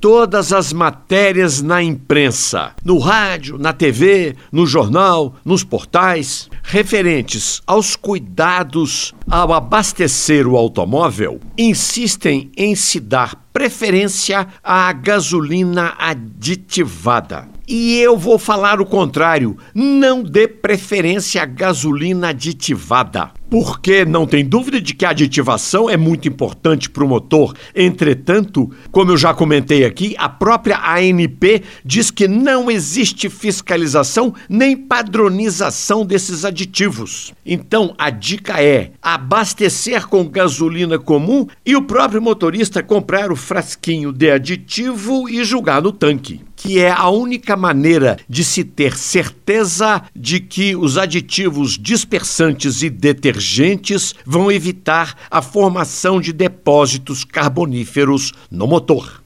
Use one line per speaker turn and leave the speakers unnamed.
todas as matérias na imprensa, no rádio, na TV, no jornal, nos portais, referentes aos cuidados ao abastecer o automóvel, insistem em se dar preferência à gasolina aditivada. E eu vou falar o contrário: não dê preferência à gasolina aditivada. Porque não tem dúvida de que a aditivação é muito importante para o motor. Entretanto, como eu já comentei aqui, a própria ANP diz que não existe fiscalização nem padronização desses aditivos. Então, a dica é abastecer com gasolina comum e o próprio motorista comprar o frasquinho de aditivo e julgar no tanque que é a única maneira de se ter certeza de que os aditivos dispersantes e detergentes vão evitar a formação de depósitos carboníferos no motor.